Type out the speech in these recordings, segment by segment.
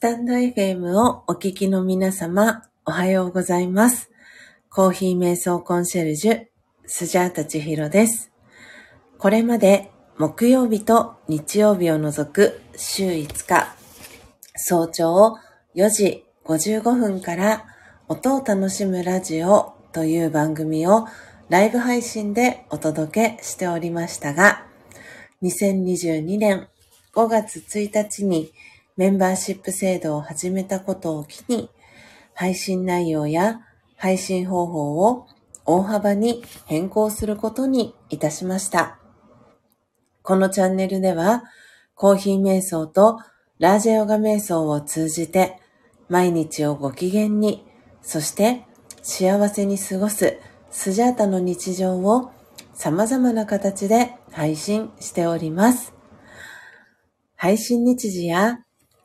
スタンド FM をお聞きの皆様、おはようございます。コーヒー瞑想コンシェルジュ、スジャータチヒロです。これまで木曜日と日曜日を除く週5日、早朝4時55分から音を楽しむラジオという番組をライブ配信でお届けしておりましたが、2022年5月1日にメンバーシップ制度を始めたことを機に、配信内容や配信方法を大幅に変更することにいたしました。このチャンネルでは、コーヒー瞑想とラージェヨガ瞑想を通じて、毎日をご機嫌に、そして幸せに過ごすスジャータの日常を様々な形で配信しております。配信日時や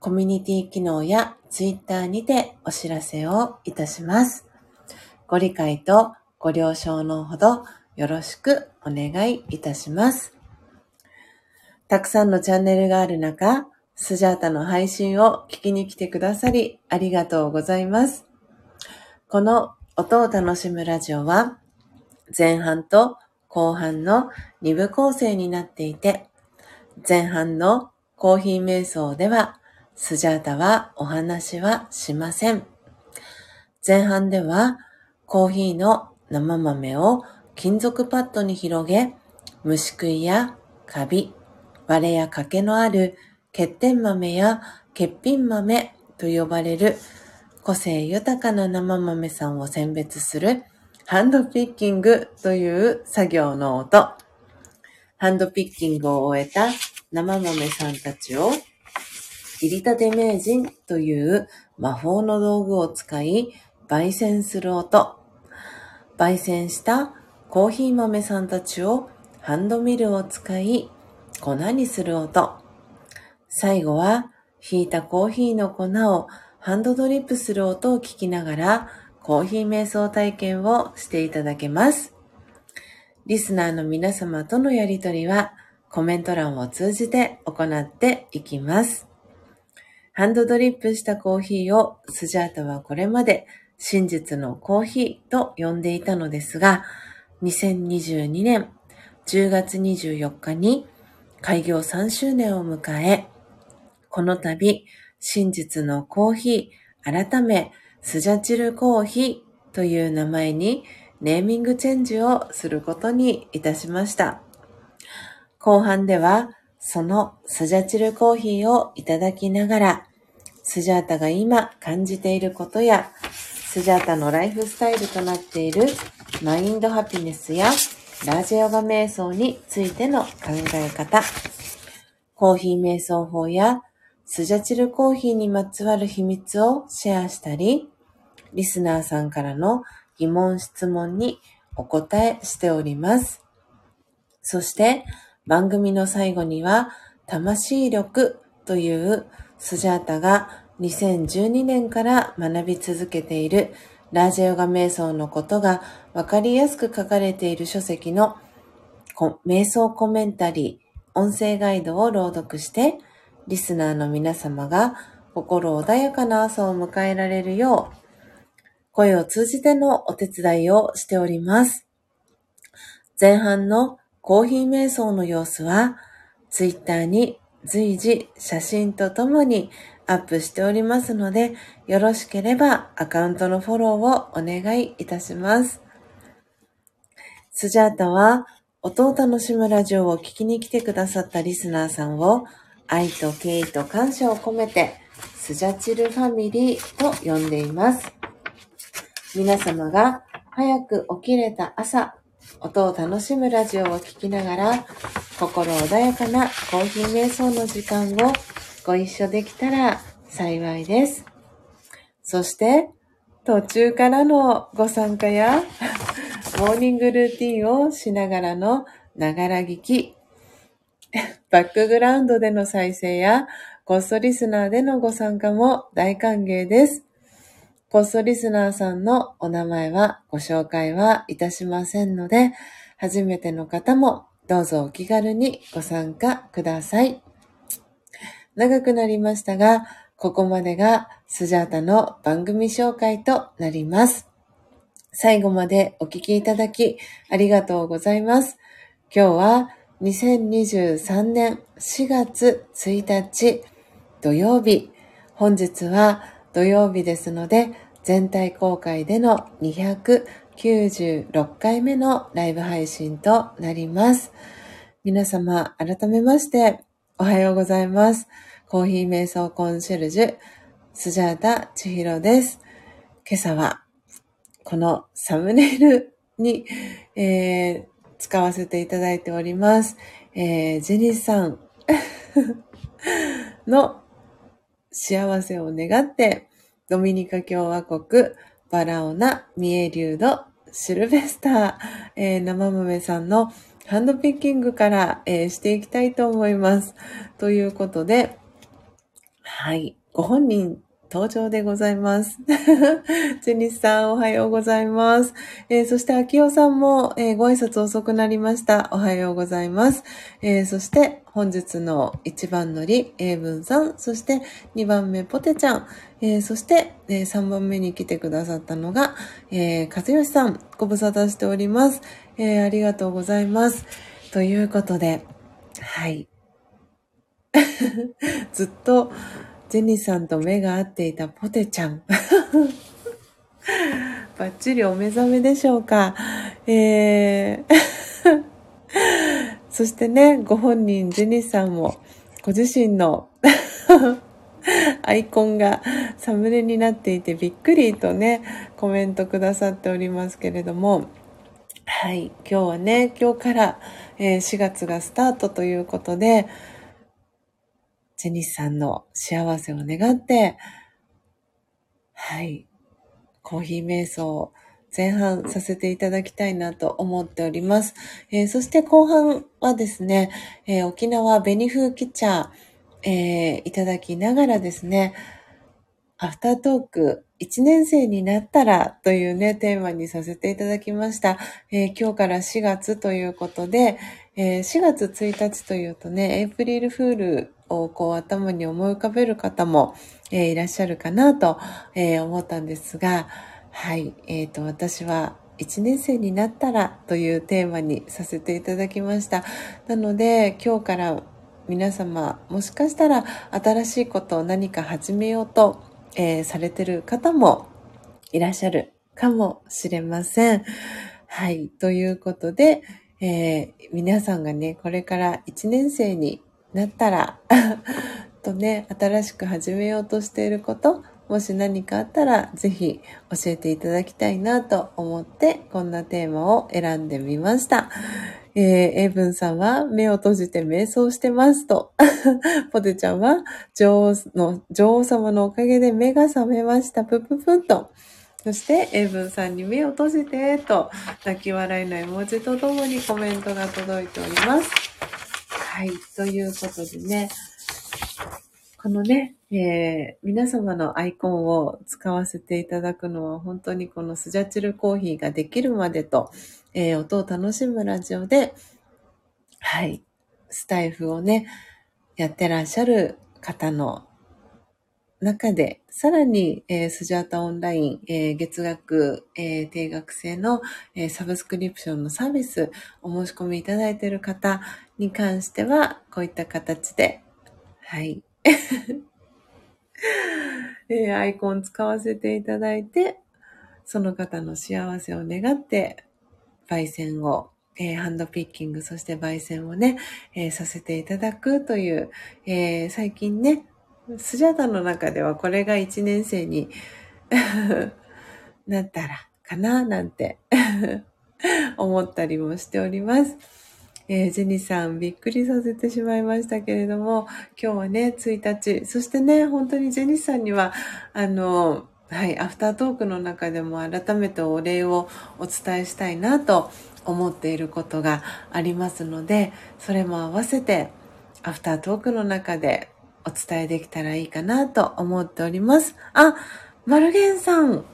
コミュニティ機能やツイッターにてお知らせをいたします。ご理解とご了承のほどよろしくお願いいたします。たくさんのチャンネルがある中、スジャータの配信を聞きに来てくださりありがとうございます。この音を楽しむラジオは前半と後半の2部構成になっていて、前半のコーヒー瞑想ではスジャータはお話はしません。前半ではコーヒーの生豆を金属パッドに広げ、虫食いやカビ、割れや欠けのある欠点豆や欠品豆と呼ばれる個性豊かな生豆さんを選別するハンドピッキングという作業の音。ハンドピッキングを終えた生豆さんたちを、入りたて名人という魔法の道具を使い、焙煎する音。焙煎したコーヒー豆さんたちをハンドミルを使い、粉にする音。最後は、ひいたコーヒーの粉をハンドドリップする音を聞きながら、コーヒー瞑想体験をしていただけます。リスナーの皆様とのやりとりはコメント欄を通じて行っていきます。ハンドドリップしたコーヒーをスジャータはこれまで真実のコーヒーと呼んでいたのですが、2022年10月24日に開業3周年を迎え、この度真実のコーヒー改めスジャチルコーヒーという名前にネーミングチェンジをすることにいたしました。後半では、そのスジャチルコーヒーをいただきながら、スジャータが今感じていることや、スジャータのライフスタイルとなっているマインドハピネスやラージヨガ瞑想についての考え方、コーヒー瞑想法やスジャチルコーヒーにまつわる秘密をシェアしたり、リスナーさんからの疑問質問にお答えしております。そして番組の最後には魂力というスジャータが2012年から学び続けているラージャヨガ瞑想のことがわかりやすく書かれている書籍の瞑想コメンタリー、音声ガイドを朗読して、リスナーの皆様が心穏やかな朝を迎えられるよう声を通じてのお手伝いをしております。前半のコーヒー瞑想の様子は、ツイッターに随時写真とともにアップしておりますので、よろしければアカウントのフォローをお願いいたします。スジャータは、音を楽しむラジオを聴きに来てくださったリスナーさんを、愛と敬意と感謝を込めて、スジャチルファミリーと呼んでいます。皆様が早く起きれた朝、音を楽しむラジオを聴きながら、心穏やかなコーヒー瞑想の時間をご一緒できたら幸いです。そして、途中からのご参加や、モーニングルーティンをしながらのながら聞き、バックグラウンドでの再生や、コっそリスナーでのご参加も大歓迎です。コストリスナーさんのお名前はご紹介はいたしませんので、初めての方もどうぞお気軽にご参加ください。長くなりましたが、ここまでがスジャータの番組紹介となります。最後までお聞きいただきありがとうございます。今日は2023年4月1日土曜日。本日は土曜日ですので、全体公開での296回目のライブ配信となります。皆様、改めまして、おはようございます。コーヒー瞑想コンシェルジュ、スジャータ千尋です。今朝は、このサムネイルに、えー、使わせていただいております。えー、ジェニーさん の幸せを願って、ドミニカ共和国、バラオナ、ミエリュード、シルベスター、えー、生豆さんのハンドピッキングから、えー、していきたいと思います。ということで、はい、ご本人登場でございます。ジェニスさん、おはようございます。えー、そして、秋代さんも、えー、ご挨拶遅くなりました。おはようございます。えー、そして、本日の1番乗り、英文さん、そして2番目、ポテちゃん、えそして、え3番目に来てくださったのが、えー、和義さん、ご無沙汰しております。えありがとうございます。ということで、はい。ずっと、ジェニさんと目が合っていたポテちゃん。バッチリお目覚めでしょうか。えー そしてね、ご本人、ジェニさんも、ご自身の アイコンがサムネになっていてびっくりとね、コメントくださっておりますけれども、はい、今日はね、今日から、え4月がスタートということで、ジェニスさんの幸せを願って、はい、コーヒー瞑想前半させていただきたいなと思っております。えー、そして後半はですね、えー、沖縄紅風キ茶、えー、いただきながらですね、アフタートーク1年生になったらというね、テーマにさせていただきました。えー、今日から4月ということで、えー、4月1日というとね、エイプリルフールをこう頭に思い浮かべる方も、えー、いらっしゃるかなと、え思ったんですが、はい、えっ、と、私は1年生になったらというテーマにさせていただきました。なので、今日から皆様、もしかしたら新しいことを何か始めようと、えー、されてる方もいらっしゃるかもしれません。はい。ということで、えー、皆さんがね、これから1年生になったら とね、新しく始めようとしていること、もし何かあったら、ぜひ教えていただきたいなと思って、こんなテーマを選んでみました。えー、エイブンさんは目を閉じて瞑想してますと。ポテちゃんは女王の、女王様のおかげで目が覚めました。ぷぷぷと。そして、エイブンさんに目を閉じて、と、泣き笑いの絵文字とともにコメントが届いております。はい。ということでね、このね、えー、皆様のアイコンを使わせていただくのは本当にこのスジャチルコーヒーができるまでと、えー、音を楽しむラジオで、はい、スタイフをね、やってらっしゃる方の中で、さらに、えー、スジャータオンライン、えー、月額、えー、定額制の、え、サブスクリプションのサービスお申し込みいただいている方に関しては、こういった形で、はい、えアイコン使わせていただいて、その方の幸せを願って、焙煎を、えー、ハンドピッキング、そして焙煎をね、えー、させていただくという、えー、最近ね、スジャタの中ではこれが1年生に なったらかななんて 思ったりもしております。えー、ジェニーさん、びっくりさせてしまいましたけれども、今日はね、1日、そしてね、本当にジェニさんには、あの、はい、アフタートークの中でも改めてお礼をお伝えしたいなと思っていることがありますので、それも合わせてアフタートークの中でお伝えできたらいいかなと思っております。あ、マルゲンさん、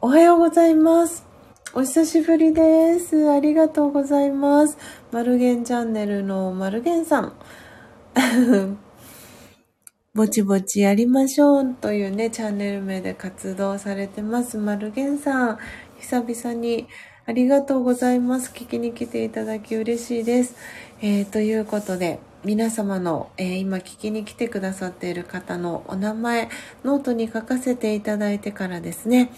おはようございます。お久しぶりです。ありがとうございます。マルゲンチャンネルのマルゲンさん。ぼちぼちやりましょうというね、チャンネル名で活動されてます。マルゲンさん。久々にありがとうございます。聞きに来ていただき嬉しいです。えー、ということで、皆様の、えー、今聞きに来てくださっている方のお名前、ノートに書かせていただいてからですね、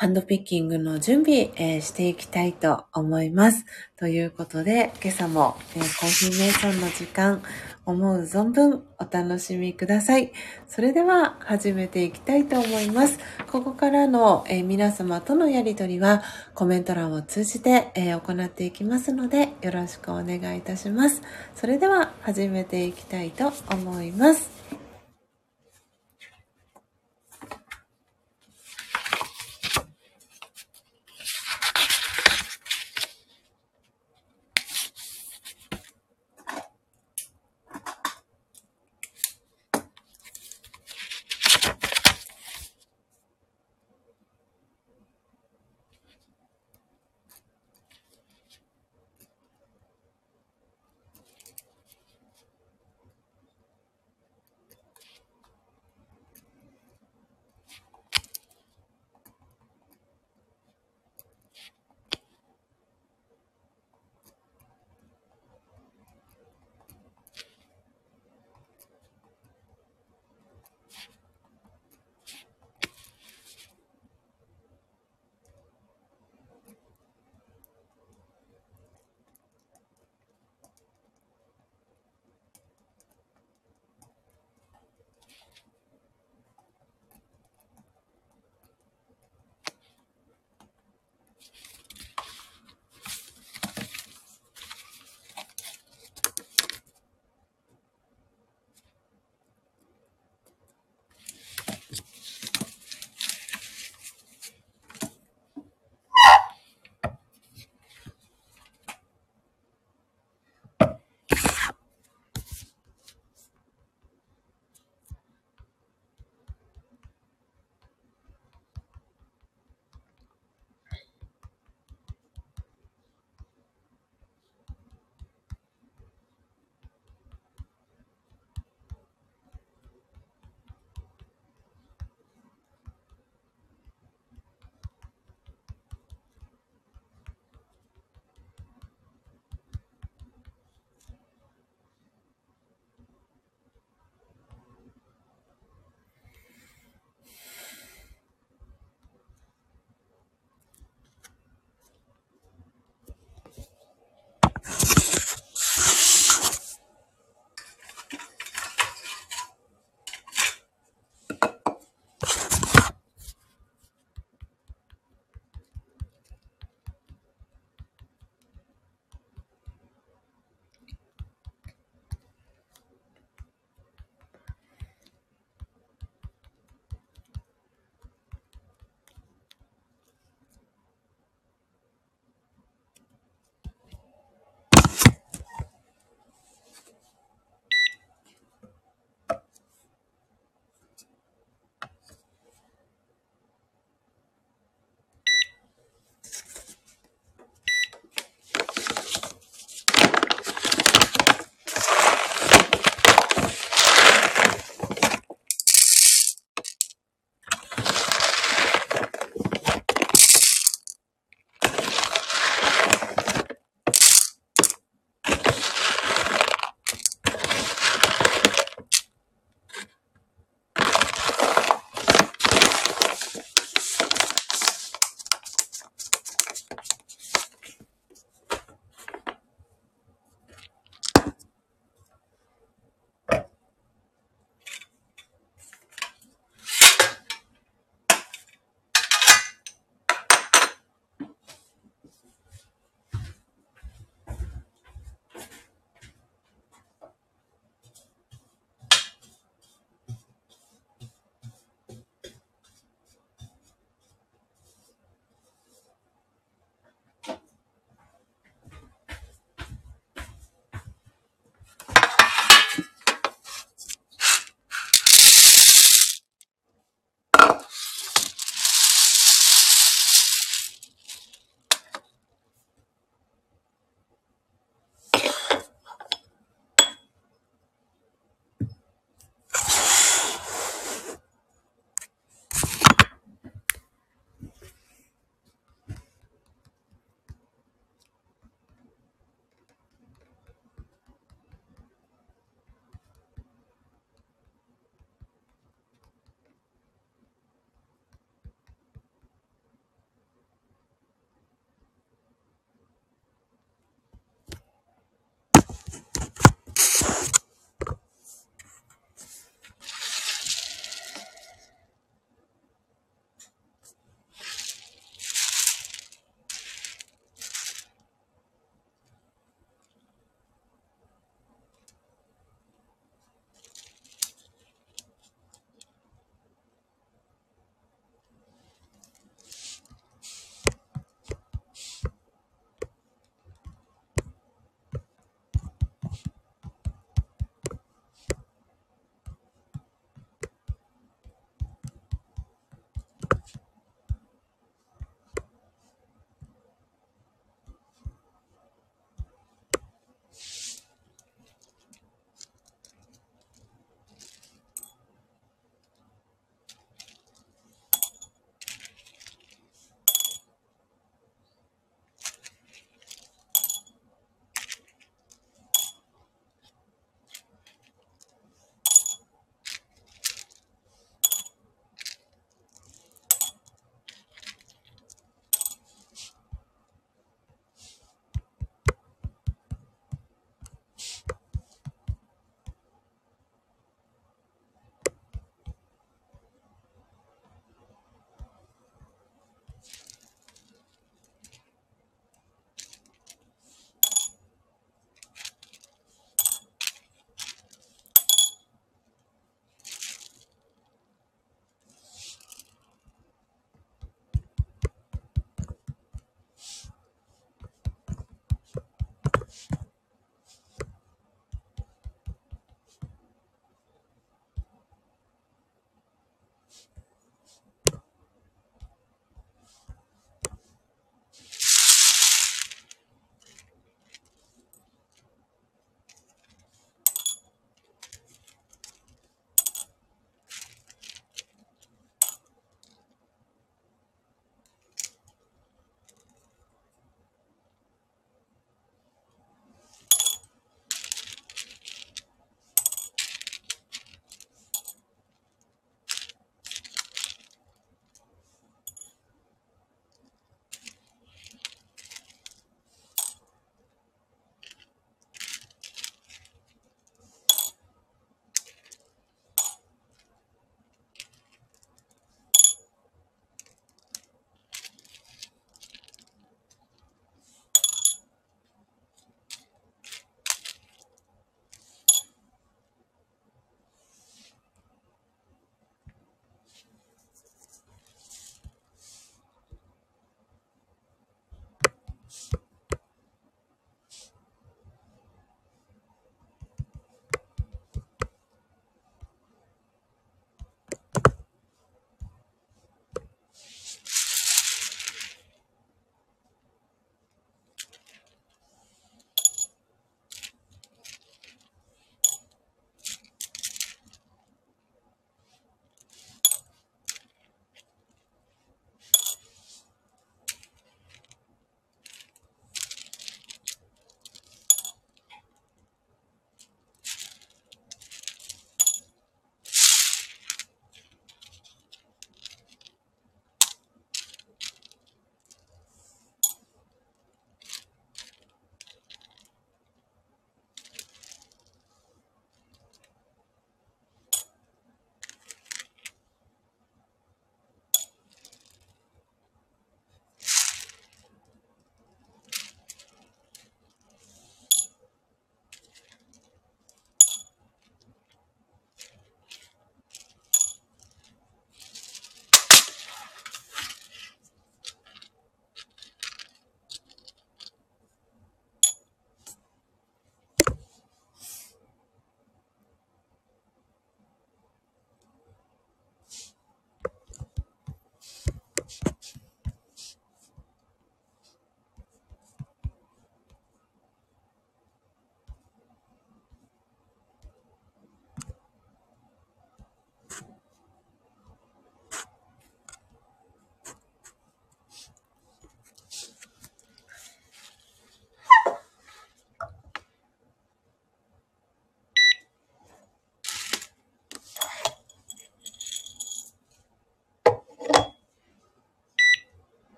ハンドピッキングの準備、えー、していきたいと思います。ということで、今朝も、えー、コーヒーメイソンの時間、思う存分お楽しみください。それでは始めていきたいと思います。ここからの、えー、皆様とのやりとりはコメント欄を通じて、え行っていきますのでよろしくお願いいたします。それでは始めていきたいと思います。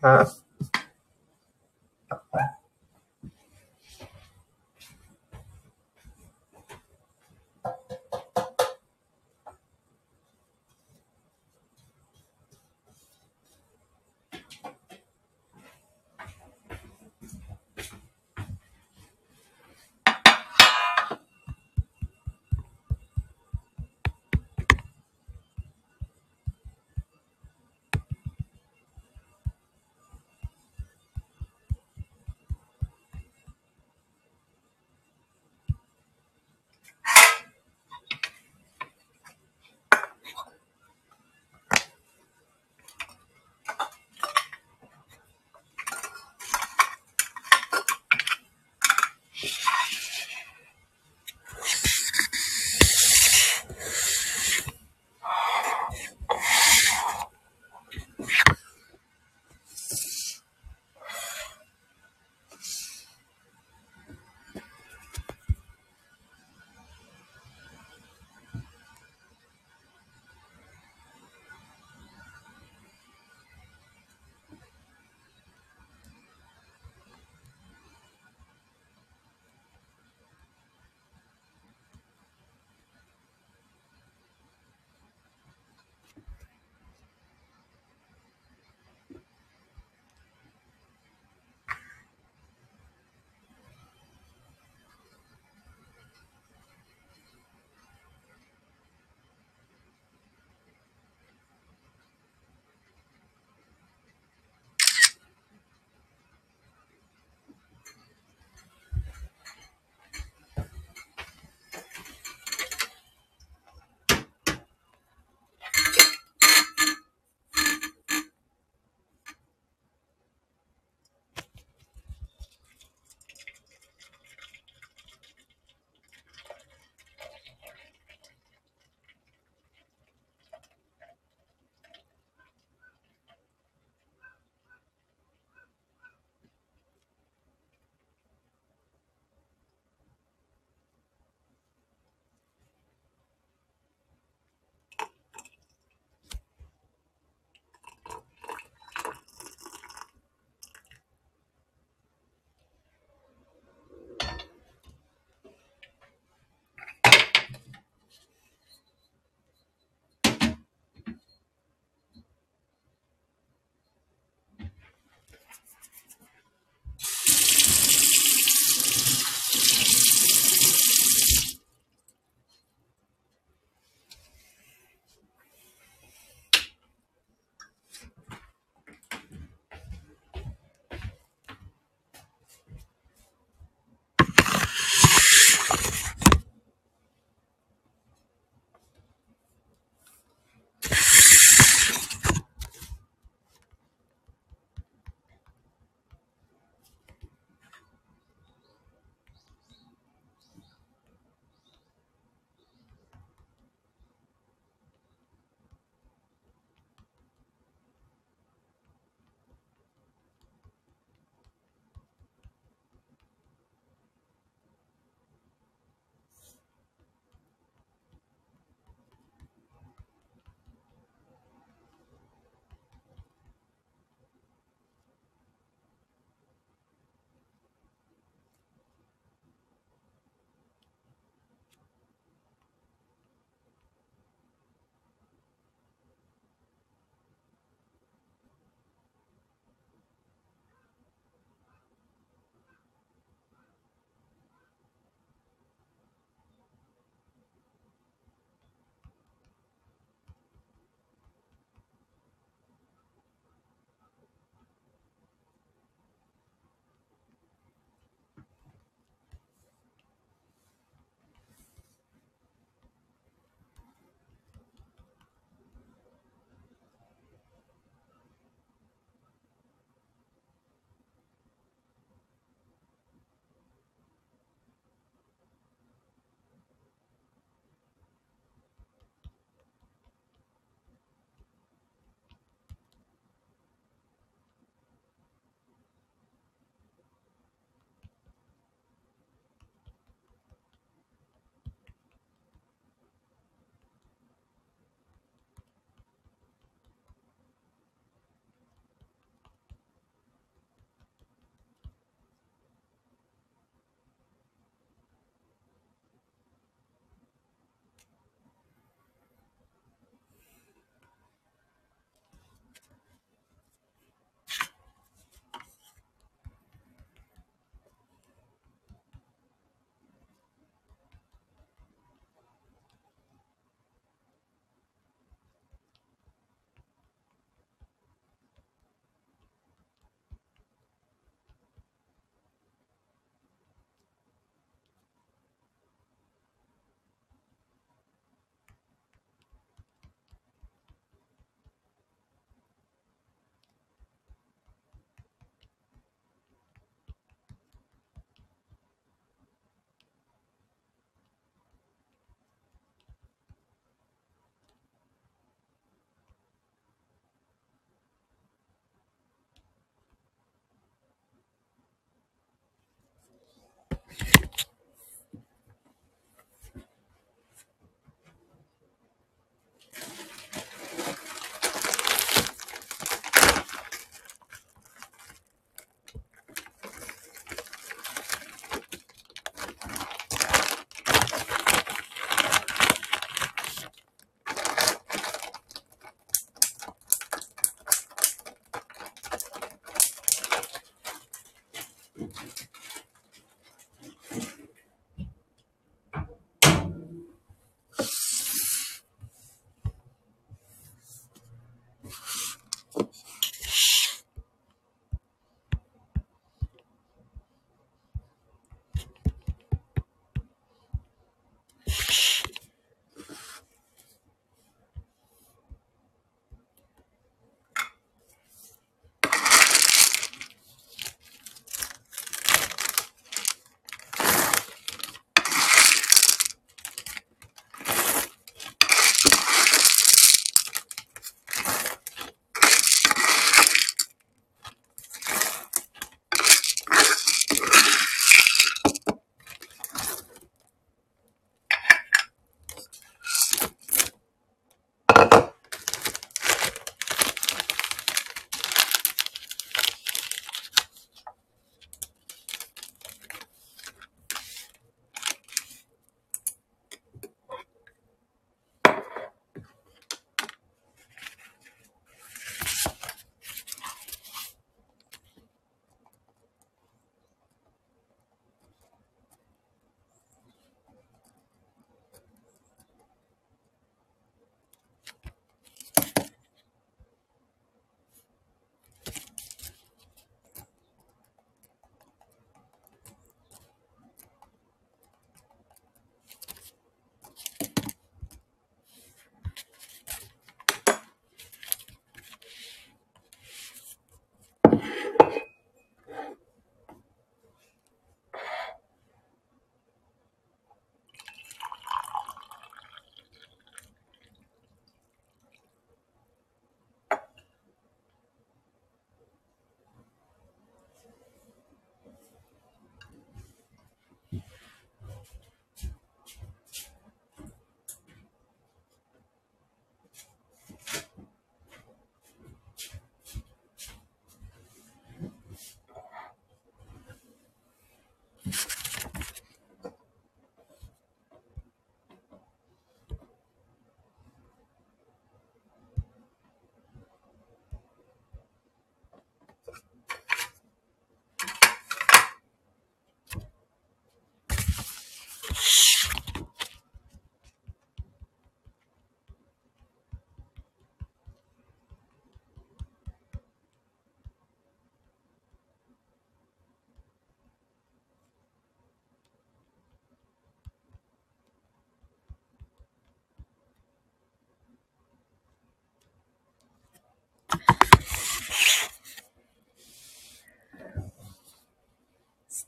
あ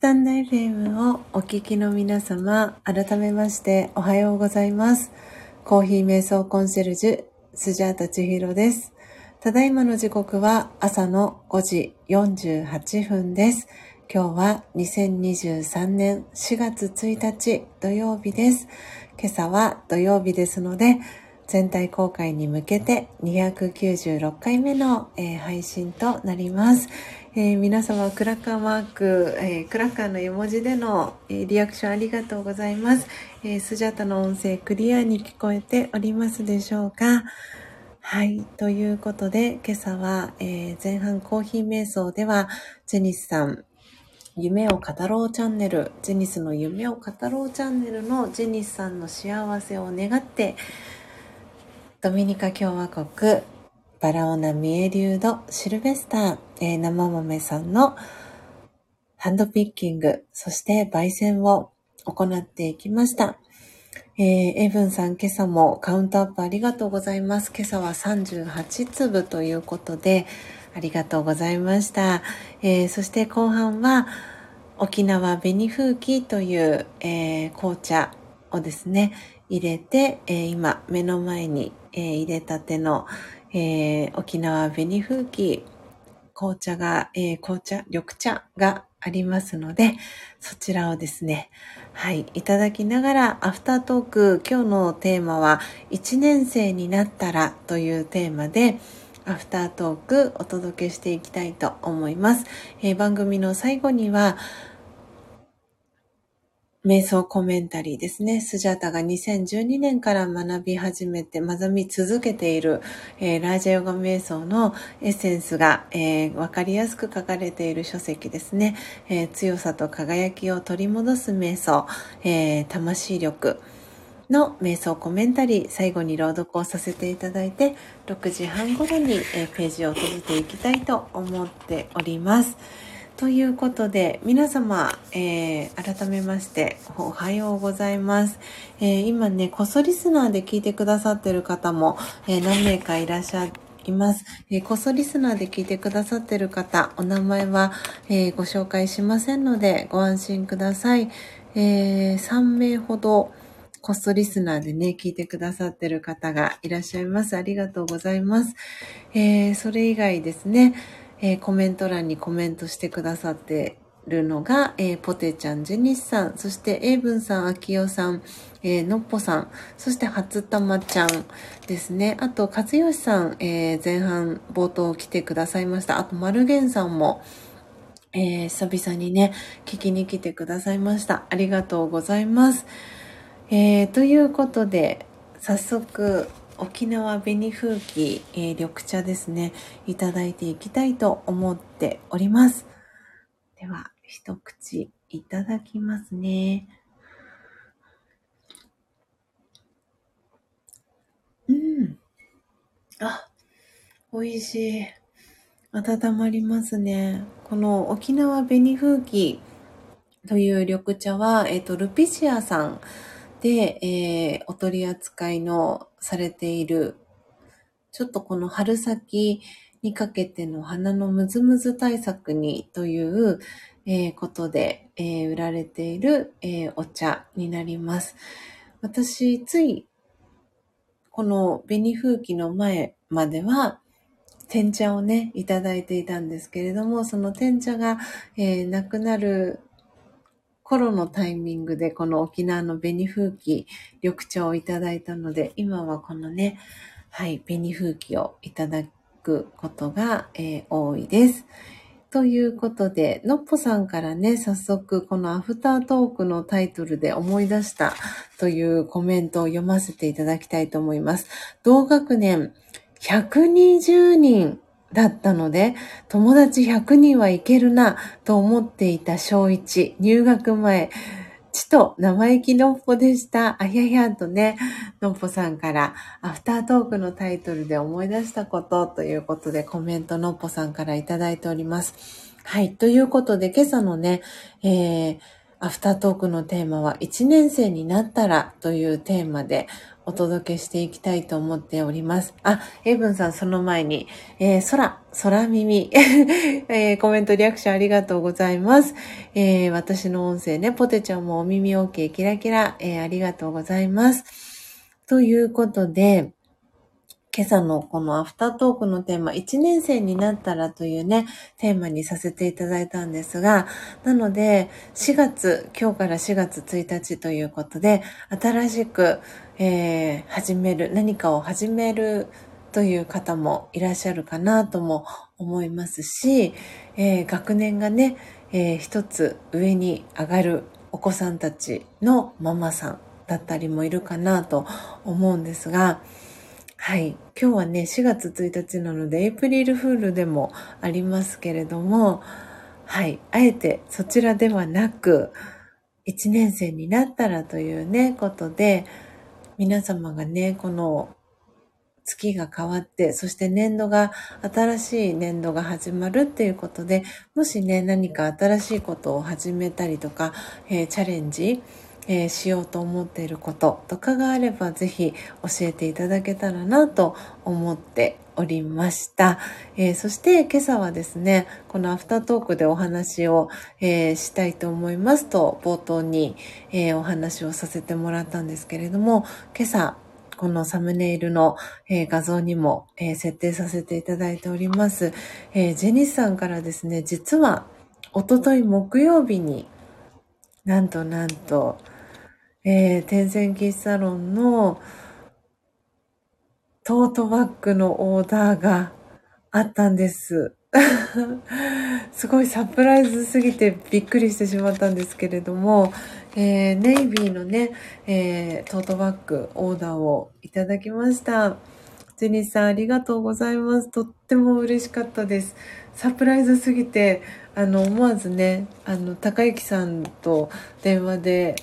タンド FM をお聞きの皆様、改めましておはようございます。コーヒー瞑想コンシェルジュ、スジャータチヒロです。ただいまの時刻は朝の5時48分です。今日は2023年4月1日土曜日です。今朝は土曜日ですので、全体公開に向けて296回目の、配信となります。えー皆様、クラッカーマーク、えークラッカーの絵文字での、えーリアクションありがとうございます。えースジャタの音声クリアに聞こえておりますでしょうか？はい。ということで、今朝は、えー前半コーヒー瞑想では、ジェニスさん、夢を語ろうチャンネル、ジェニスの夢を語ろうチャンネルのジェニスさんの幸せを願って、ドミニカ共和国、バラオナ・ミエリュード・シルベスター、えー生豆さんのハンドピッキング、そして焙煎を行っていきました。えーエブンさん、今朝もカウントアップありがとうございます。今朝は38粒ということで、ありがとうございました。えーそして後半は、沖縄紅風紀という、えー紅茶をですね、入れて、えー今目の前に、え入れたての、えー沖縄紅風紀紅茶が、えー紅茶、緑茶がありますので、そちらをですね、はい、いただきながら、アフタートーク、今日のテーマは、1年生になったらというテーマで、アフタートークお届けしていきたいと思います。えー番組の最後には、瞑想コメンタリーですね。スジャータが2012年から学び始めて、学び続けている、えーラージャヨガ瞑想のエッセンスが、えーわかりやすく書かれている書籍ですね。えー強さと輝きを取り戻す瞑想、えー魂力の瞑想コメンタリー、最後に朗読をさせていただいて、6時半頃に、えーページを閉じていきたいと思っております。ということで、皆様、えー改めまして、おはようございます。えー今ね、こそリスナーで聞いてくださってる方も、えー何名かいらっしゃいます。えーこそリスナーで聞いてくださってる方、お名前は、えーご紹介しませんので、ご安心ください。えー3名ほど、コストリスナーでね、聞いてくださってる方がいらっしゃいます。ありがとうございます。えーそれ以外ですね、えーコメント欄にコメントしてくださってるのが、えーポテちゃん、ジェニスさん、そしてエイブンさん、アキオさん、えーのっぽさん、そして初玉ちゃんですね。あと、和義さん、えー前半冒頭来てくださいました。あと、マルゲンさんも、えー久々にね、聞きに来てくださいました。ありがとうございます。えーということで、早速、沖縄紅風紀、えー緑茶ですね、いただいていきたいと思っております。では、一口いただきますね。うん。あ、美味しい。温まりますね。この沖縄紅風紀という緑茶は、えっ、と、ルピシアさんで、えーお取り扱いのされている、ちょっとこの春先にかけての花のムズムズ対策にという、えーことで、えー売られている、えーお茶になります。私、つい、この紅風紀の前までは、天茶をね、いただいていたんですけれども、その天茶が、えーなくなる頃のタイミングでこの沖縄の紅風紀緑茶をいただいたので、今はこのね、はい、紅風紀をいただくことが、えー多いです。ということで、のっぽさんからね、早速このアフタートークのタイトルで思い出したというコメントを読ませていただきたいと思います。同学年120人だったので、友達100人はいけるなと思っていた小1、入学前、ちと生意気のっぽでした。あひゃひゃとね、のっぽさんから、アフタートークのタイトルで思い出したことということでコメントのっぽさんからいただいております。はい。ということで、今朝のね、えー、アフタートークのテーマは1年生になったらというテーマでお届けしていきたいと思っております。あ、エイブンさんその前に、えー、空、空耳、えー、コメントリアクションありがとうございます。えー、私の音声ね、ポテちゃんもお耳 OK キラキラ、えー、ありがとうございます。ということで、今朝のこのアフタートークのテーマ、1年生になったらというね、テーマにさせていただいたんですが、なので、4月、今日から4月1日ということで、新しく、えー、始める、何かを始めるという方もいらっしゃるかなとも思いますし、えー、学年がね、えー、一つ上に上がるお子さんたちのママさんだったりもいるかなと思うんですが、はい。今日はね、4月1日なので、エイプリルフールでもありますけれども、はい。あえてそちらではなく、1年生になったらというね、ことで、皆様がね、この月が変わって、そして年度が、新しい年度が始まるっていうことで、もしね、何か新しいことを始めたりとか、えー、チャレンジ、えー、しようと思っていることとかがあればぜひ教えていただけたらなと思っておりました。えー、そして今朝はですね、このアフタートークでお話を、えー、したいと思いますと、冒頭に、えお話をさせてもらったんですけれども、今朝、このサムネイルの、え画像にも、え設定させていただいております。えジェニスさんからですね、実は、おととい木曜日になんとなんと、えー、天線喫サロンのトートバッグのオーダーがあったんです。すごいサプライズすぎてびっくりしてしまったんですけれども、えー、ネイビーのね、えー、トートバッグオーダーをいただきました。ジェニスさんありがとうございます。とっても嬉しかったです。サプライズすぎて、あの、思わずね、あの、高之さんと電話で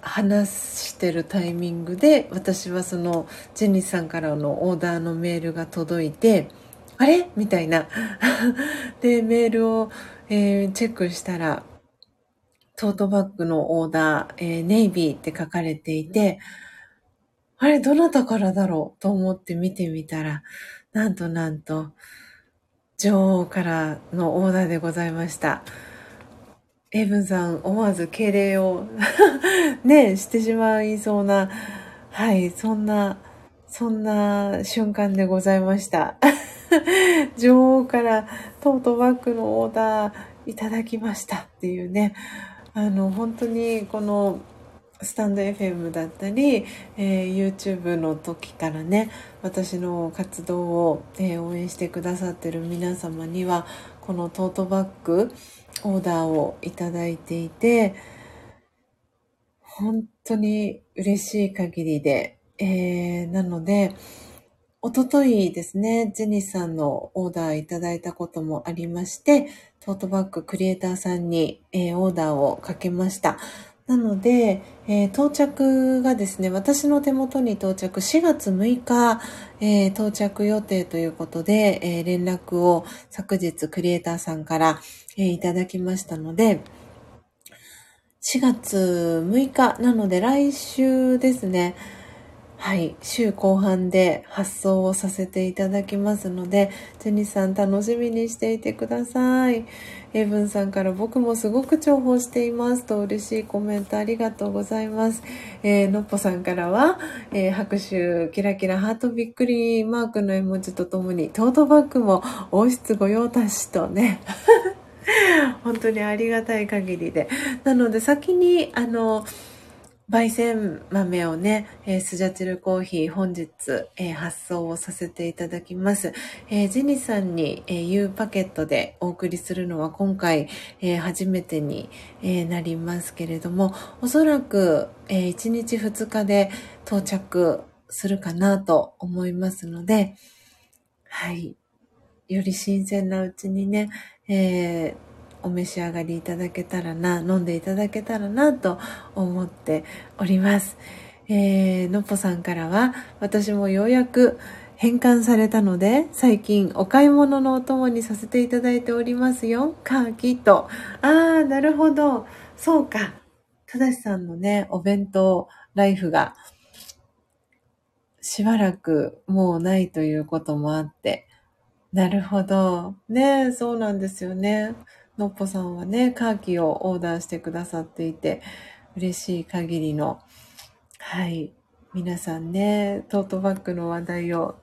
話してるタイミングで、私はその、ジェニスさんからのオーダーのメールが届いて、あれ？みたいな。で、メールを、えー、チェックしたら、トートバッグのオーダー、えー、ネイビーって書かれていて、あれ、どなたからだろう？と思って見てみたら、なんとなんと、女王からのオーダーでございました。エブンさん、思わず敬礼をね、してしまいそうな、はい、そんな、そんな瞬間でございました。女王からトートバッグのオーダーいただきましたっていうね、あの、本当にこのスタンド FM だったり、えー、YouTube の時からね私の活動を、えー、応援してくださってる皆様にはこのトートバッグオーダーをいただいていて本当に嬉しい限りで、えー、なのでおとといですね、ジェニスさんのオーダーいただいたこともありまして、トートバッグクリエイターさんに、えー、オーダーをかけました。なので、えー、到着がですね、私の手元に到着4月6日、えー、到着予定ということで、えー、連絡を昨日クリエイターさんから、えいただきましたので、4月6日なので来週ですね、はい、週後半で発送をさせていただきますので、ジェニスさん楽しみにしていてください。エブンさんから僕もすごく重宝していますと嬉しいコメントありがとうございます。えー、のっぽさんからは、えー、拍手、キラキラハートびっくりマークの絵文字とともにトートバッグも王室御用達とね。本当にありがたい限りで。なので先に、あの、焙煎豆をね、えー、スジャチルコーヒー本日、えー、発送をさせていただきます。えー、ジェニさんに、えー、U パケットでお送りするのは今回、え、初めてに、え、なりますけれども、おそらく、え、1日2日で到着するかなと思いますので、はい。より新鮮なうちにね、えーお召し上がりいただけたらな、飲んでいただけたらなと思っております。えー、のっぽさんからは、私もようやく変換されたので、最近お買い物のお供にさせていただいておりますよ。カーキと。あー、なるほど。そうか。ただしさんのね、お弁当ライフが、しばらくもうないということもあって。なるほど。ねそうなんですよね。のっぽさんはね、カーキをオーダーしてくださっていて、嬉しい限りの。はい。皆さんね、トートバッグの話題を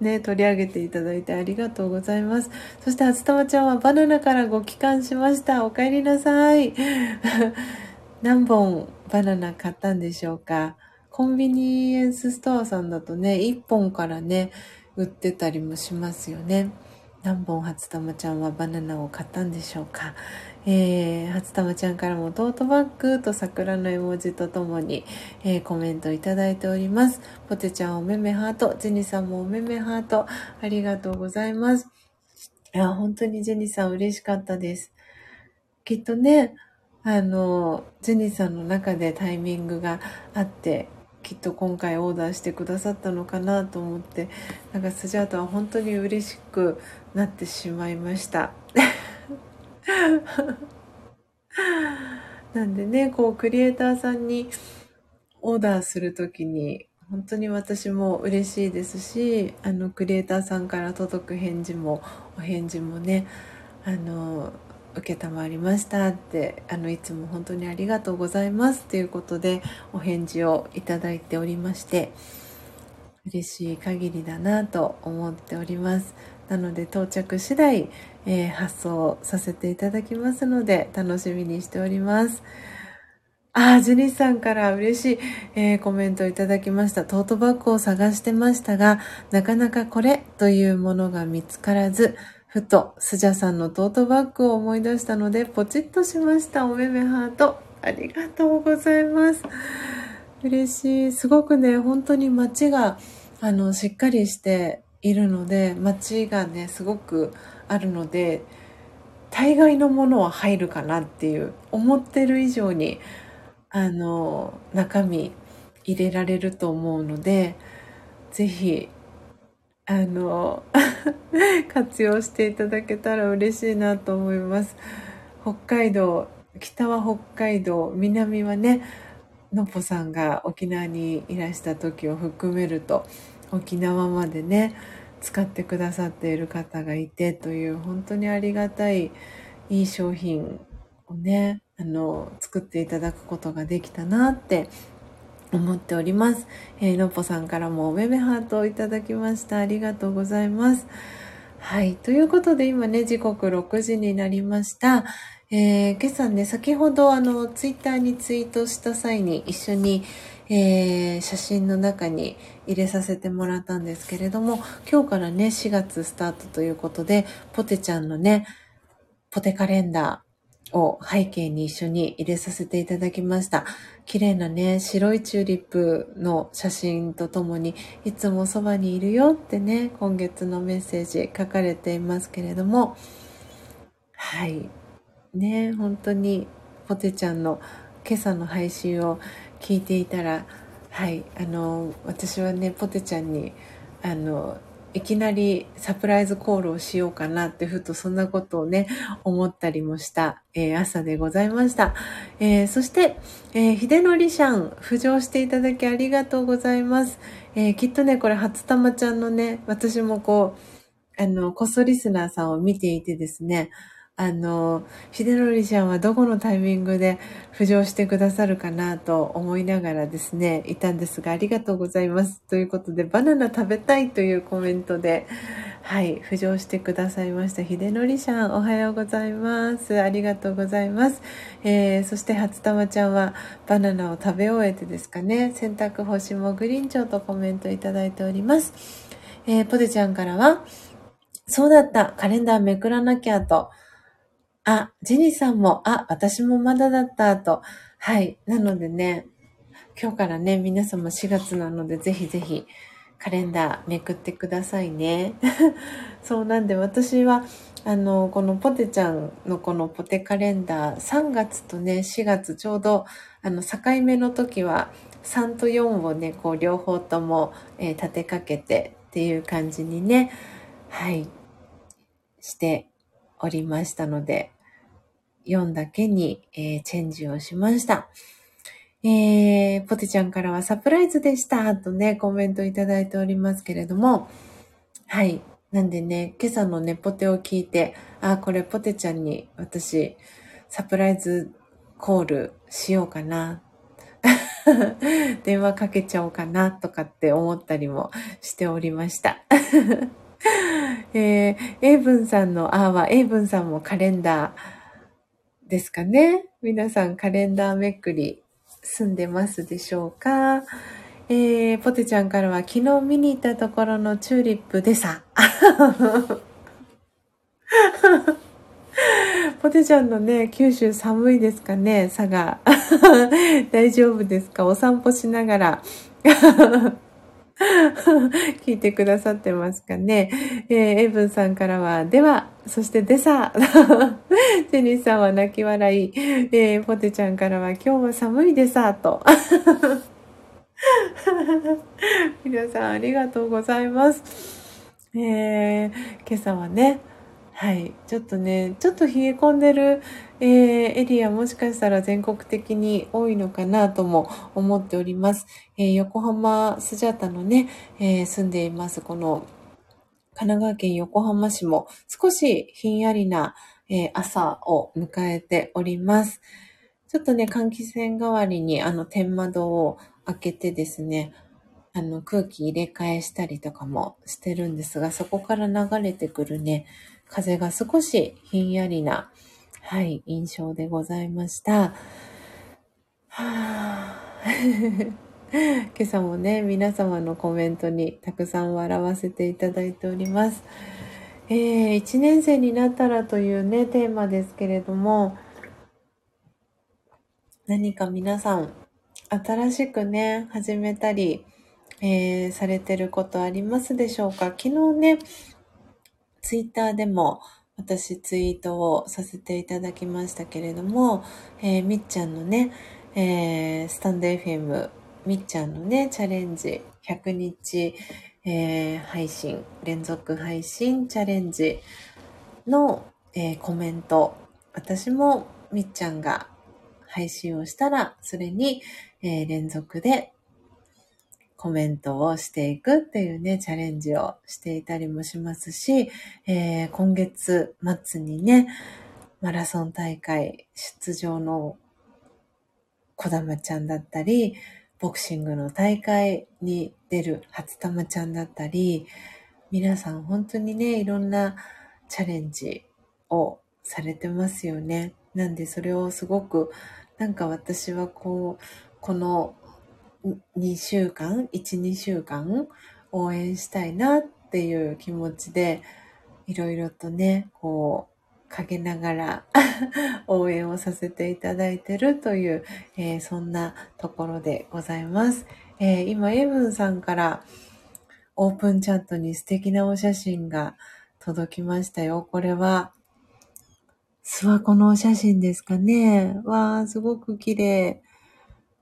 ね、取り上げていただいてありがとうございます。そして、あつたまちゃんはバナナからご帰還しました。お帰りなさい。何本バナナ買ったんでしょうかコンビニエンスストアさんだとね、1本からね、売ってたりもしますよね。何本初玉ちゃんはバナナを買ったんでしょうか？えー、初玉ちゃんからもトートバッグと桜の絵文字とともに、えーコメントいただいております。ポテちゃんおめめハート、ジェニさんもおめめハート、ありがとうございます。いや、本当にジェニさん嬉しかったです。きっとね、あの、ジェニさんの中でタイミングがあって、きっと今回オーダーしてくださったのかなと思って、なんかスジャートは本当に嬉しくなってしまいました。なんでね、こう、クリエイターさんにオーダーするときに、本当に私も嬉しいですし、あの、クリエイターさんから届く返事も、お返事もね、あの、受けたまわりましたって、あの、いつも本当にありがとうございますっていうことで、お返事をいただいておりまして、嬉しい限りだなと思っております。なので到着次第、えー発送させていただきますので楽しみにしております。あ、ジェニさんから嬉しい、えーコメントいただきました。トートバッグを探してましたが、なかなかこれというものが見つからず、ふとスジャさんのトートバッグを思い出したので、ポチッとしました。おめめハート。ありがとうございます。嬉しい。すごくね、本当に街が、あの、しっかりしているので、街がね、すごくあるので、大概のものは入るかなっていう、思ってる以上に、あの、中身入れられると思うので、ぜひ、あの、活用していただけたら嬉しいなと思います。北海道、北は北海道、南はね、のっぽさんが沖縄にいらした時を含めると沖縄までね使ってくださっている方がいてという本当にありがたいいい商品をねあの作っていただくことができたなって思っております。えーのっぽさんからもおめめハートをいただきました。ありがとうございます。はい。ということで今ね、時刻6時になりました。えー今朝ね、先ほどあの、ツイッターにツイートした際に一緒に、えー写真の中に入れさせてもらったんですけれども、今日からね、4月スタートということで、ポテちゃんのね、ポテカレンダーを背景に一緒に入れさせていただきました。綺麗なね、白いチューリップの写真とともに、いつもそばにいるよってね、今月のメッセージ書かれていますけれども、はい。ね、本当にポテちゃんの今朝の配信を聞いていたら、はい、あの、私はね、ポテちゃんに、あの、いきなりサプライズコールをしようかなってふとそんなことをね、思ったりもした、えー朝でございました。えーそして、えー、秀則シャン、浮上していただきありがとうございます。えーきっとね、これ、初玉ちゃんのね、私もこう、あの、こっそリスナーさんを見ていてですね、あの、秀則ちゃんはどこのタイミングで浮上してくださるかなと思いながらですね、いたんですが、ありがとうございます。ということで、バナナ食べたいというコメントで、はい、浮上してくださいました。秀則ちゃん、おはようございます。ありがとうございます。えー、そして初玉ちゃんはバナナを食べ終えてですかね、洗濯干しもグリーンチョウとコメントいただいております。えー、ポテちゃんからは、そうだった、カレンダーめくらなきゃと、あ、ジニーさんも、あ、私もまだだったと。はい。なのでね、今日からね、皆様4月なので、ぜひぜひ、カレンダーめくってくださいね。そうなんで、私は、あの、このポテちゃんのこのポテカレンダー、3月とね、4月ちょうど、あの、境目の時は、3と4をね、こう、両方とも、えー立てかけてっていう感じにね、はい、しておりましたので、4だけに、えーチェンジをしました。えー、ポテちゃんからはサプライズでしたとね、コメントいただいておりますけれども、はい。なんでね、今朝のね、ポテを聞いて、あ、これポテちゃんに私、サプライズコールしようかな。電話かけちゃおうかなとかって思ったりもしておりました。えー、エイブンさんの、あーは、エイブンさんもカレンダーですかね。皆さんカレンダーめくり済んでますでしょうか？えー、ポテちゃんからは昨日見に行ったところのチューリップでさ。ポテちゃんのね、九州寒いですかね、佐賀。大丈夫ですか？お散歩しながら。聞いてくださってますかね。えーエブンさんからは、では、そしてでさ、ジェニーさんは泣き笑い、えーポテちゃんからは、今日は寒いでさ、と。皆さんありがとうございます。えー今朝はね、はい、ちょっとね、ちょっと冷え込んでる、えーエリアもしかしたら全国的に多いのかなとも思っております。えー横浜スジャタのね、えー住んでいます、この神奈川県横浜市も少しひんやりな、え朝を迎えております。ちょっとね、換気扇代わりにあの天窓を開けてですね、あの空気入れ替えしたりとかもしてるんですが、そこから流れてくるね、風が少しひんやりな、はい、印象でございました。はぁ 今朝もね、皆様のコメントにたくさん笑わせていただいております。えー、1年生になったらというね、テーマですけれども、何か皆さん、新しくね、始めたり、えーされてることありますでしょうか？昨日ね、ツイッターでも私ツイートをさせていただきましたけれども、えーみっちゃんのね、えースタンド FM みっちゃんのね、チャレンジ100日、えー配信、連続配信チャレンジの、えーコメント、私もみっちゃんが配信をしたら、それに、えー連続でコメントをしていくっていうね、チャレンジをしていたりもしますし、えー今月末にね、マラソン大会出場の小玉ちゃんだったり、ボクシングの大会に出る初玉ちゃんだったり、皆さん本当にね、いろんなチャレンジをされてますよね。なんでそれをすごく、なんか私はこう、この2週間 ?1、2週間応援したいなっていう気持ちで、いろいろとね、こう、陰ながら 応援をさせていただいてるという、えーそんなところでございます。えー今、エブンさんからオープンチャットに素敵なお写真が届きましたよ。これは、諏訪湖のお写真ですかね。わー、すごく綺麗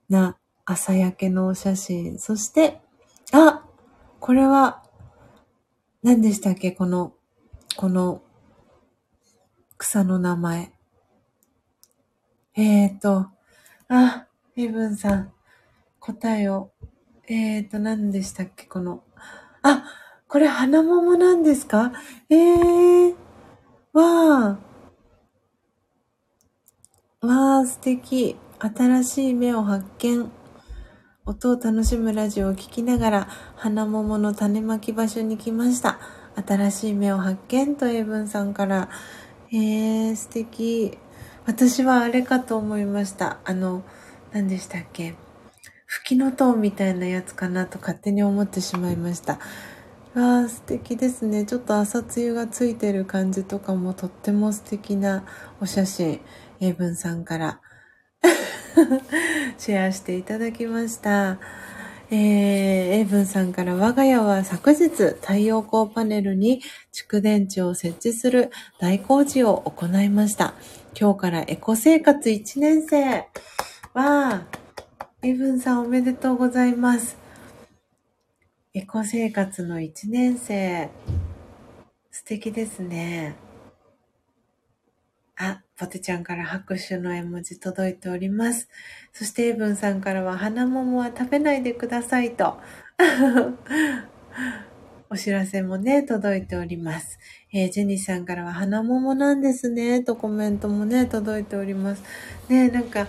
な朝焼けのお写真。そして、あこれは、何でしたっけ？この、この、草の名前。えーと、あ、エブンさん、答えを。えーと、何でしたっけ？この、あ、これ花桃なんですか？えー、わー。わー、素敵。新しい芽を発見。音を楽しむラジオを聴きながら、花桃の種まき場所に来ました。新しい芽を発見とエブンさんから。えー、素敵。私はあれかと思いました。あの、何でしたっけ？吹きの塔みたいなやつかなと勝手に思ってしまいました。わあ、素敵ですね。ちょっと朝露がついてる感じとかもとっても素敵なお写真、エイブンさんから シェアしていただきました。えー、エイブンさんから我が家は昨日太陽光パネルに蓄電池を設置する大工事を行いました。今日からエコ生活1年生。わあ、エイブンさんおめでとうございます。エコ生活の1年生。素敵ですね。ポテちゃんから拍手の絵文字届いております。そして、エイブンさんからは、花桃は食べないでくださいと。お知らせもね、届いております。えージェニーさんからは、花桃なんですね、とコメントもね、届いております。ね、なんか、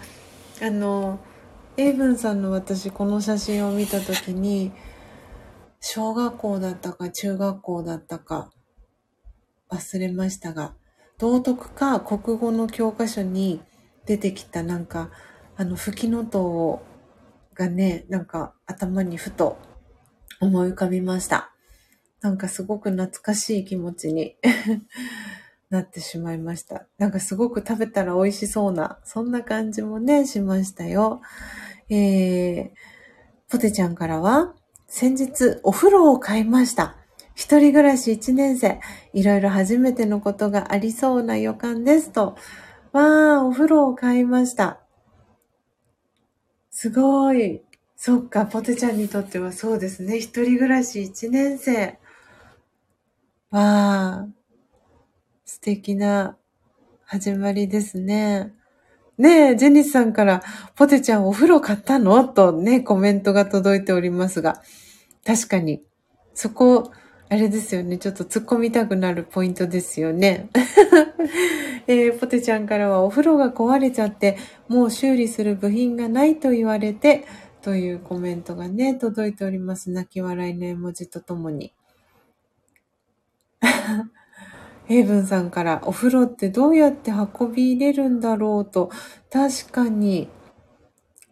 あの、エイブンさんの私、この写真を見たときに、小学校だったか中学校だったか忘れましたが、道徳か国語の教科書に出てきたなんか、あの、吹きの塔がね、なんか頭にふと思い浮かびました。なんかすごく懐かしい気持ちに なってしまいました。なんかすごく食べたら美味しそうな、そんな感じもね、しましたよ。えー、ポテちゃんからは、先日お風呂を買いました。一人暮らし一年生、いろいろ初めてのことがありそうな予感ですと。わー、お風呂を買いました。すごい。そっか、ポテちゃんにとってはそうですね。一人暮らし一年生。わー、素敵な始まりですね。ねえ、ジェニスさんから、ポテちゃんお風呂買ったの？とね、コメントが届いておりますが、確かに、そこ、あれですよね。ちょっと突っ込みたくなるポイントですよね。えーポテちゃんからはお風呂が壊れちゃって、もう修理する部品がないと言われて、というコメントがね、届いております。泣き笑いの絵文字とともに。ヘイブンさんから、お風呂ってどうやって運び入れるんだろうと、確かに、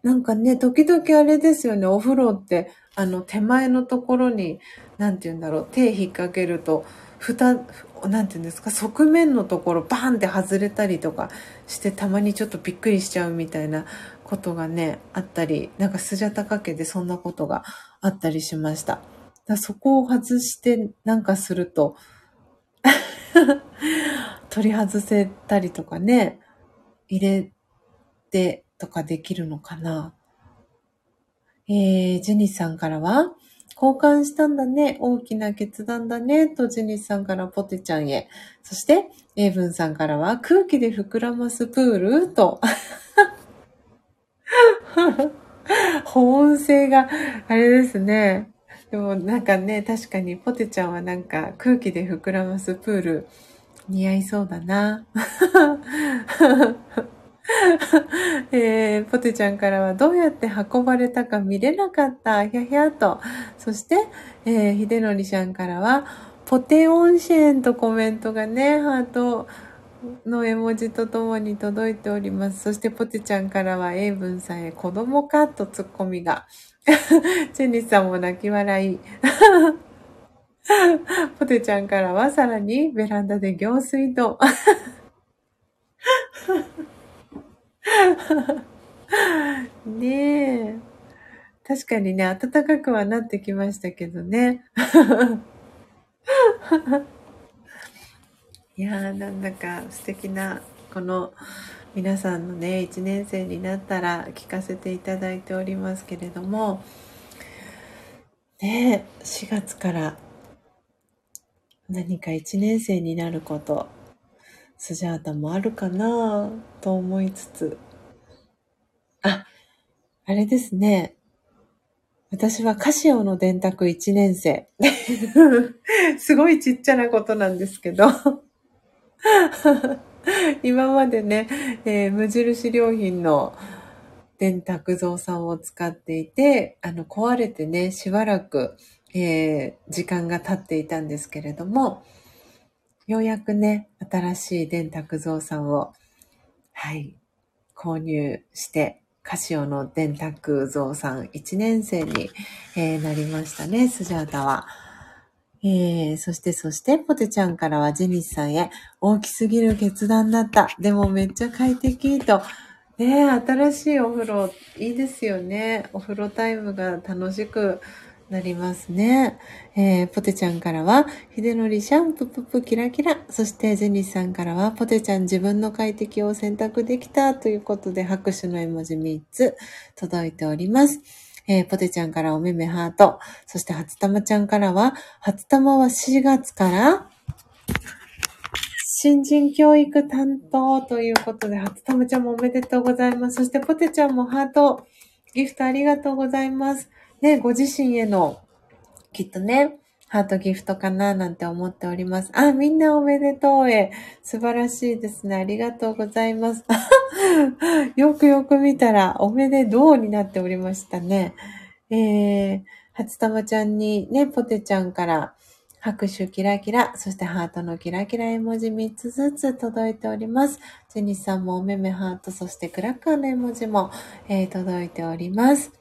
なんかね、時々あれですよね、お風呂って、あの、手前のところに、なんて言うんだろう、手引っ掛けると、ふた、なんて言うんですか、側面のところバーンって外れたりとかして、たまにちょっとびっくりしちゃうみたいなことがね、あったり、なんかスジャタカ家でそんなことがあったりしました。だそこを外してなんかすると、取り外せたりとかね、入れてとかできるのかな。えー、ジェニスさんからは、交換したんだね。大きな決断だね。と、ジェニスさんからポテちゃんへ。そして、エイブンさんからは、空気で膨らますプール？と。保温性が、あれですね。でもなんかね、確かにポテちゃんはなんか空気で膨らますプール似合いそうだな。えー、ポテちゃんからはどうやって運ばれたか見れなかった、ひゃひゃと。そして、えー、ひでのりちゃんからは、ポテ温泉とコメントがね、ハートの絵文字とともに届いております。そしてポテちゃんからは、エイブンさんへ子供かとツッコミが。チェニスさんも泣き笑い。ポテちゃんからはさらにベランダで行水と。ねえ。確かにね、暖かくはなってきましたけどね。いやー、なんだか素敵な、この皆さんのね、1年生になったら聞かせていただいておりますけれども、ねえ、4月から何か1年生になること、スジャータもあるかなと思いつつ、あ、あれですね。私はカシオの電卓1年生。すごいちっちゃなことなんですけど。今までね、えー無印良品の電卓蔵さんを使っていて、あの、壊れてね、しばらく、えー時間が経っていたんですけれども、ようやくね、新しい電卓蔵さんを、はい、購入して、カシオの電卓蔵さん1年生に、えーなりましたね、スジャータは。えー、そしてそして、ポテちゃんからはジェニスさんへ、大きすぎる決断だった。でもめっちゃ快適と。ね新しいお風呂、いいですよね。お風呂タイムが楽しくなりますね。えー、ポテちゃんからは、ひでのりシャンプププキラキラ。そして、ジェニスさんからは、ポテちゃん自分の快適を選択できたということで、拍手の絵文字3つ届いております。えー、ポテちゃんからおめめハート。そして、初玉ちゃんからは、初玉は4月から新人教育担当ということで、初たまちゃんもおめでとうございます。そしてポテちゃんもハート、ギフトありがとうございます。ね、ご自身への、きっとね、ハートギフトかななんて思っております。あ、みんなおめでとうへ。素晴らしいですね。ありがとうございます。よくよく見たら、おめでとうになっておりましたね。えー、初玉ちゃんにね、ポテちゃんから拍手キラキラ、そしてハートのキラキラ絵文字3つずつ届いております。ジェニスさんもおめめハート、そしてクラッカーの絵文字も、えー届いております。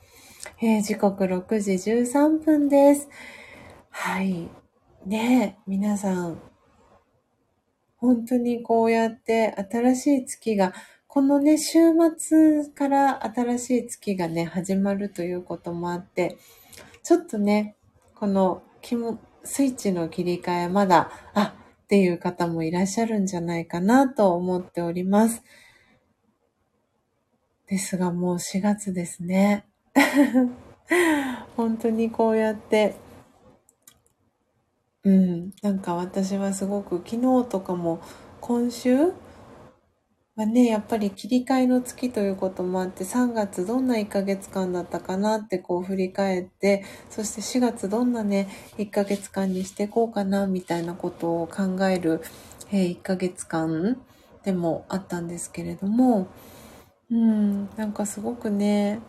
えー時刻6時13分です。はい。ねえ、皆さん、本当にこうやって新しい月が、このね、週末から新しい月がね、始まるということもあって、ちょっとね、この気もスイッチの切り替えまだ、あ、っていう方もいらっしゃるんじゃないかなと思っております。ですがもう4月ですね。本当にこうやって、うん、なんか私はすごく昨日とかも今週はね、やっぱり切り替えの月ということもあって、3月どんな1ヶ月間だったかなってこう振り返って、そして4月どんなね、1ヶ月間にしていこうかなみたいなことを考える、え1ヶ月間でもあったんですけれども、うん、なんかすごくね、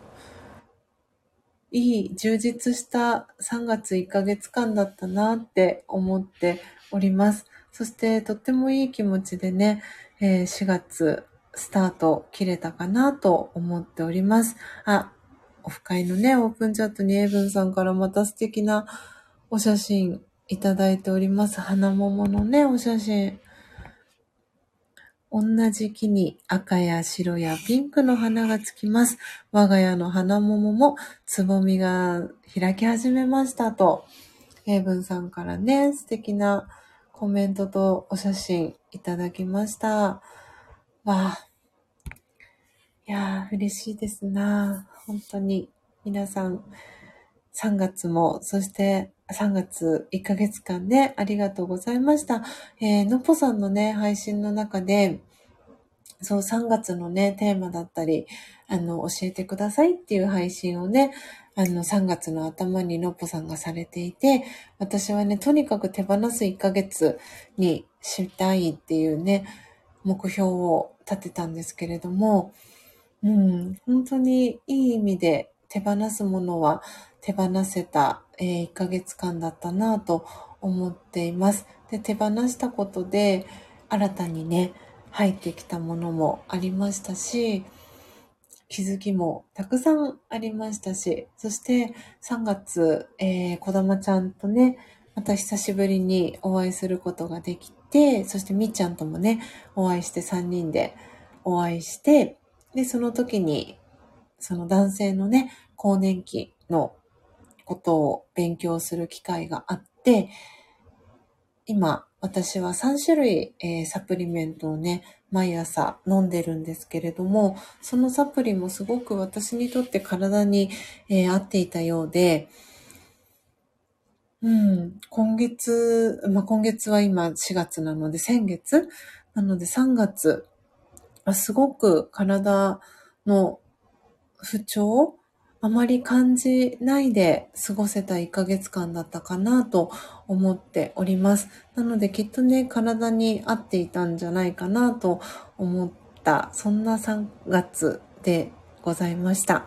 いい充実した3月1ヶ月間だったなって思っております。そしてとってもいい気持ちでね、えー4月スタート切れたかなと思っております。あ、オフ会のね、オープンチャットにエイブンさんからまた素敵なお写真いただいております。花桃のね、お写真。同じ木に赤や白やピンクの花がつきます。我が家の花桃もつぼみが開き始めましたと、エイブンさんからね、素敵なコメントとお写真いただきました。わあ。いやー、嬉しいですな本当に。皆さん、3月も、そして3月1ヶ月間ね、ありがとうございました。えーのっぽさんのね、配信の中で、そう、3月のね、テーマだったり、あの、教えてくださいっていう配信をね、あの、3月の頭にのっぽさんがされていて、私はね、とにかく手放す1ヶ月にしたいっていうね、目標を立てたんですけれども、うん、本当にいい意味で手放すものは手放せた、えー1ヶ月間だったなと思っています。で、手放したことで新たにね、入ってきたものもありましたし、気づきもたくさんありましたし、そして3月、えー、こだまちゃんとね、また久しぶりにお会いすることができて、そしてみっちゃんともね、お会いして3人でお会いして、で、その時に、その男性のね、更年期のことを勉強する機会があって、今、私は3種類、えーサプリメントをね、毎朝飲んでるんですけれども、そのサプリもすごく私にとって体に、えー合っていたようで、うん、今月、まあ、今月は今4月なので、先月？なので3月、すごく体の不調あまり感じないで過ごせた1ヶ月間だったかなと思っております。なのできっとね、体に合っていたんじゃないかなと思った、そんな3月でございました。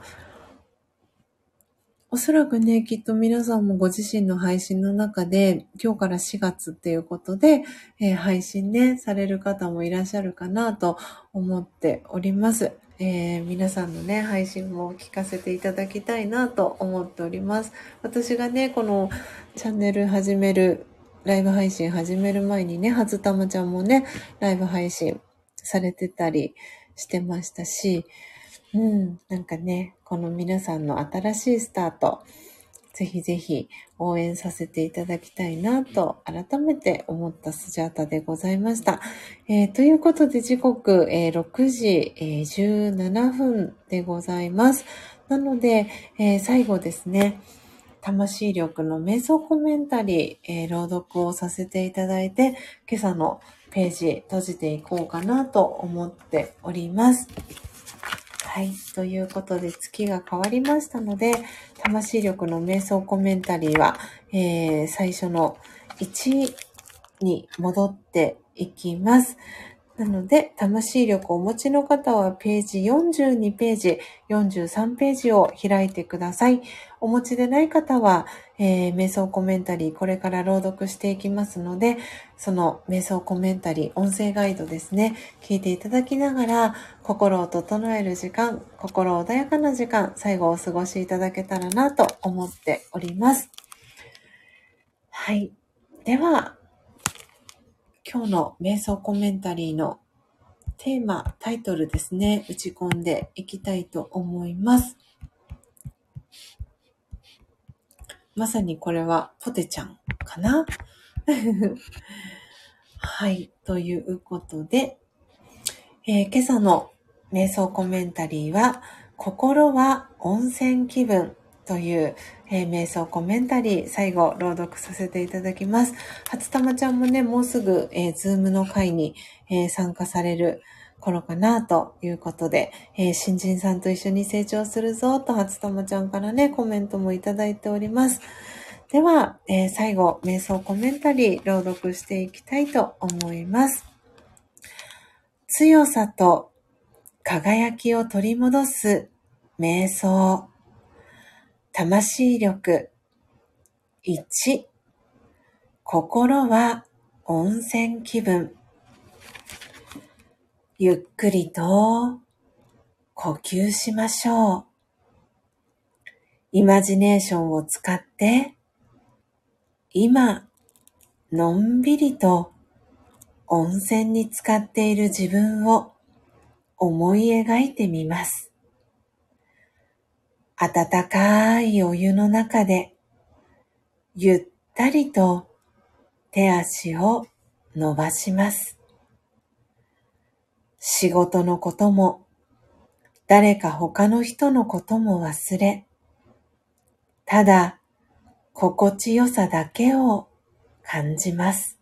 おそらくね、きっと皆さんもご自身の配信の中で、今日から4月っていうことで、えー配信ね、される方もいらっしゃるかなと思っております。えー皆さんのね、配信も聞かせていただきたいなと思っております。私がね、このチャンネル始める、ライブ配信始める前にね、初玉ちゃんもね、ライブ配信されてたりしてましたし、うん、なんかね、この皆さんの新しいスタート、ぜひぜひ応援させていただきたいなと改めて思ったスジャータでございました。えーということで時刻、えー6時、えー17分でございます。なので、え最後ですね、魂力の瞑想コメンタリー、えー、朗読をさせていただいて、今朝のページ閉じていこうかなと思っております。はい。ということで、月が変わりましたので、魂力の瞑想コメンタリーは、えー、最初の1に戻っていきます。なので、魂力をお持ちの方はページ42ページ、43ページを開いてください。お持ちでない方は、えー、瞑想コメンタリーこれから朗読していきますので、その瞑想コメンタリー、音声ガイドですね、聞いていただきながら、心を整える時間、心穏やかな時間、最後お過ごしいただけたらなと思っております。はい。では、今日の瞑想コメンタリーのテーマ、タイトルですね、打ち込んでいきたいと思います。まさにこれはポテちゃんかな？はい。ということで、えー、今朝の瞑想コメンタリーは、心は温泉気分という、えー、瞑想コメンタリー、最後、朗読させていただきます。初玉ちゃんもね、もうすぐ、えー、ズームの会に、えー、参加される頃かな、ということで、えー、新人さんと一緒に成長するぞ、と初玉ちゃんからね、コメントもいただいております。では、えー、最後、瞑想コメンタリー、朗読していきたいと思います。強さと輝きを取り戻す瞑想。魂力。1、心は温泉気分。ゆっくりと呼吸しましょう。イマジネーションを使って、今、のんびりと温泉に浸かっている自分を思い描いてみます。温かいお湯の中で、ゆったりと手足を伸ばします。仕事のことも、誰か他の人のことも忘れ、ただ心地よさだけを感じます。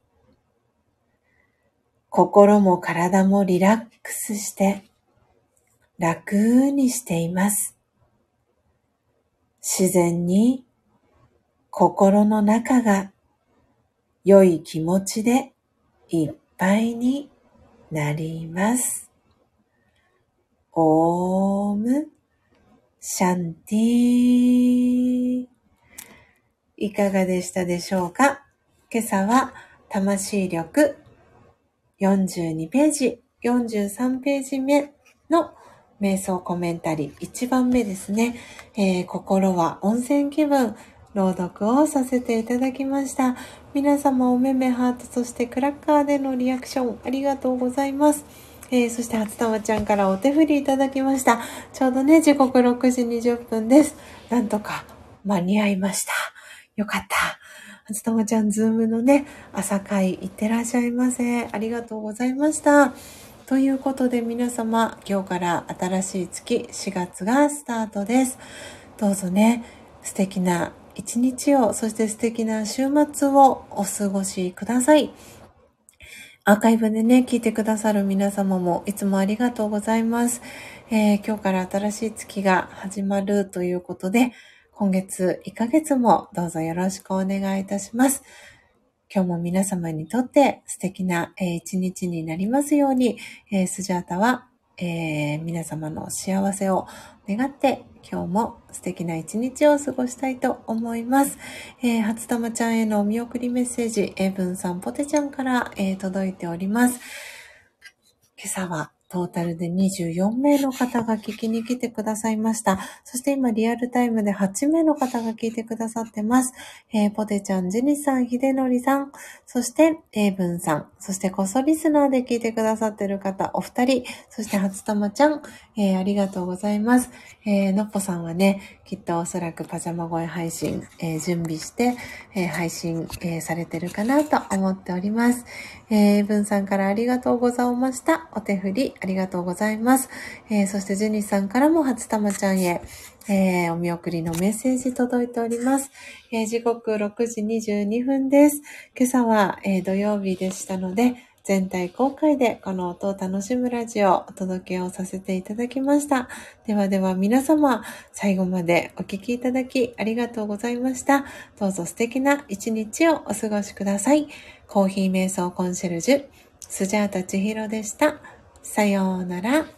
心も体もリラックスして楽にしています。自然に心の中が良い気持ちでいっぱいになります。オームシャンティいかがでしたでしょうか？今朝は魂力42ページ、43ページ目の瞑想コメンタリー1番目ですね、えー、心は温泉気分、朗読をさせていただきました。皆様おめめハート、そしてクラッカーでのリアクションありがとうございます。えー、そして初玉ちゃんからお手振りいただきました。ちょうどね、時刻6時20分です。なんとか間に合いました。よかった。初玉ちゃん、ズームのね、朝会いってらっしゃいませ。ありがとうございました。ということで皆様、今日から新しい月4月がスタートです。どうぞね、素敵な一日を、そして素敵な週末をお過ごしください。アーカイブでね、聞いてくださる皆様もいつもありがとうございます。えー、今日から新しい月が始まるということで、今月1ヶ月もどうぞよろしくお願いいたします。今日も皆様にとって素敵な、えー、一日になりますように、えー、スジャータは、えー、皆様の幸せを願って今日も素敵な一日を過ごしたいと思います。えー、初玉ちゃんへのお見送りメッセージ、エブンさん、ポテちゃんから、えー、届いております。今朝はトータルで24名の方が聞きに来てくださいました。そして今リアルタイムで8名の方が聞いてくださってます。えー、ポテちゃん、ジニさん、ヒデノリさん、そしてエイブンさん、そしてこそリスナーで聞いてくださってる方、お二人、そして初玉ちゃん、えー、ありがとうございます。えー、のっぽさんはね、きっとおそらくパジャマ声配信、えー、準備して、えー、配信、えー、されてるかなと思っております。えー、文さんからありがとうございました。お手振りありがとうございます。えー、そしてジェニさんからも初玉ちゃんへ、えー、お見送りのメッセージ届いております。えー、時刻6時22分です。今朝は、え、土曜日でしたので、全体公開でこの音を楽しむラジオをお届けをさせていただきました。ではでは皆様、最後までお聴きいただきありがとうございました。どうぞ素敵な一日をお過ごしください。コーヒー瞑想コンシェルジュ、スジャータ千尋でした。さようなら。